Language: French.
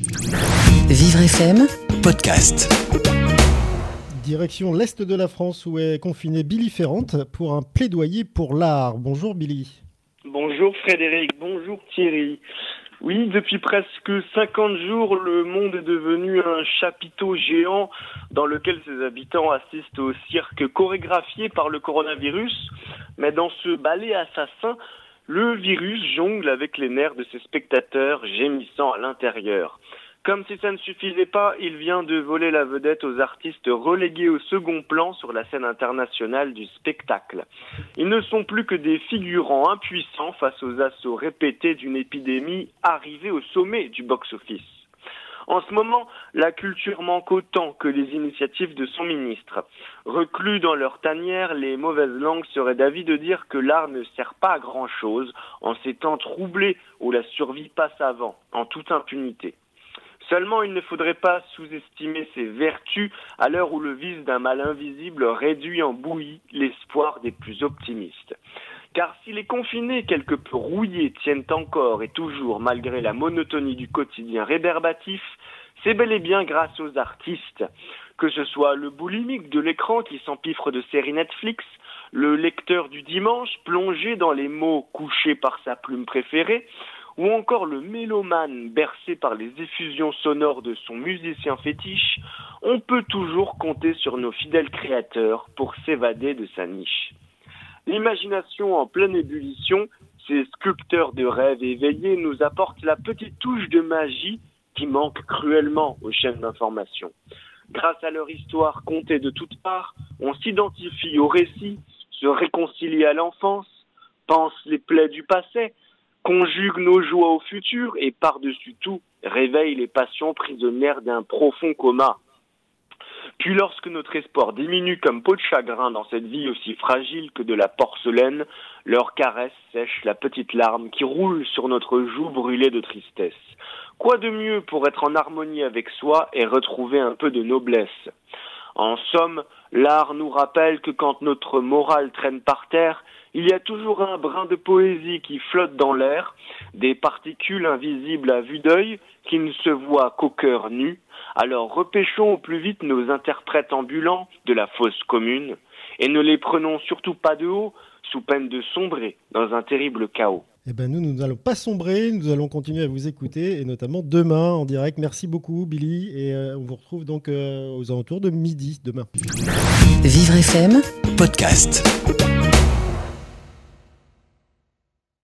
Vivre FM, podcast. Direction l'Est de la France où est confiné Billy Ferrante pour un plaidoyer pour l'art. Bonjour Billy. Bonjour Frédéric, bonjour Thierry. Oui, depuis presque 50 jours, le monde est devenu un chapiteau géant dans lequel ses habitants assistent au cirque chorégraphié par le coronavirus. Mais dans ce ballet assassin, le virus jongle avec les nerfs de ses spectateurs gémissant à l'intérieur. Comme si ça ne suffisait pas, il vient de voler la vedette aux artistes relégués au second plan sur la scène internationale du spectacle. Ils ne sont plus que des figurants impuissants face aux assauts répétés d'une épidémie arrivée au sommet du box-office. En ce moment, la culture manque autant que les initiatives de son ministre. Reclus dans leur tanière, les mauvaises langues seraient d'avis de dire que l'art ne sert pas à grand chose en ces temps troublés où la survie passe avant, en toute impunité. Seulement, il ne faudrait pas sous-estimer ses vertus à l'heure où le vice d'un mal invisible réduit en bouillie l'espoir des plus optimistes. Car si les confinés quelque peu rouillés tiennent encore et toujours malgré la monotonie du quotidien réberbatif, c'est bel et bien grâce aux artistes. Que ce soit le boulimique de l'écran qui s'empiffre de séries Netflix, le lecteur du dimanche plongé dans les mots couchés par sa plume préférée, ou encore le mélomane bercé par les effusions sonores de son musicien fétiche, on peut toujours compter sur nos fidèles créateurs pour s'évader de sa niche. L'imagination en pleine ébullition, ces sculpteurs de rêves éveillés nous apportent la petite touche de magie qui manque cruellement aux chaînes d'information. Grâce à leur histoire contée de toutes parts, on s'identifie au récit, se réconcilie à l'enfance, pense les plaies du passé, conjugue nos joies au futur et par-dessus tout réveille les passions prisonnières d'un profond coma. Puis lorsque notre espoir diminue comme peau de chagrin dans cette vie aussi fragile que de la porcelaine, leur caresse sèche la petite larme qui roule sur notre joue brûlée de tristesse. Quoi de mieux pour être en harmonie avec soi et retrouver un peu de noblesse? En somme, l'art nous rappelle que quand notre morale traîne par terre, il y a toujours un brin de poésie qui flotte dans l'air, des particules invisibles à vue d'œil qui ne se voient qu'au cœur nu. Alors repêchons au plus vite nos interprètes ambulants de la fosse commune et ne les prenons surtout pas de haut sous peine de sombrer dans un terrible chaos. Eh ben nous, nous n'allons pas sombrer, nous allons continuer à vous écouter, et notamment demain en direct. Merci beaucoup, Billy, et euh, on vous retrouve donc euh, aux alentours de midi demain. Vivre FM, Podcast.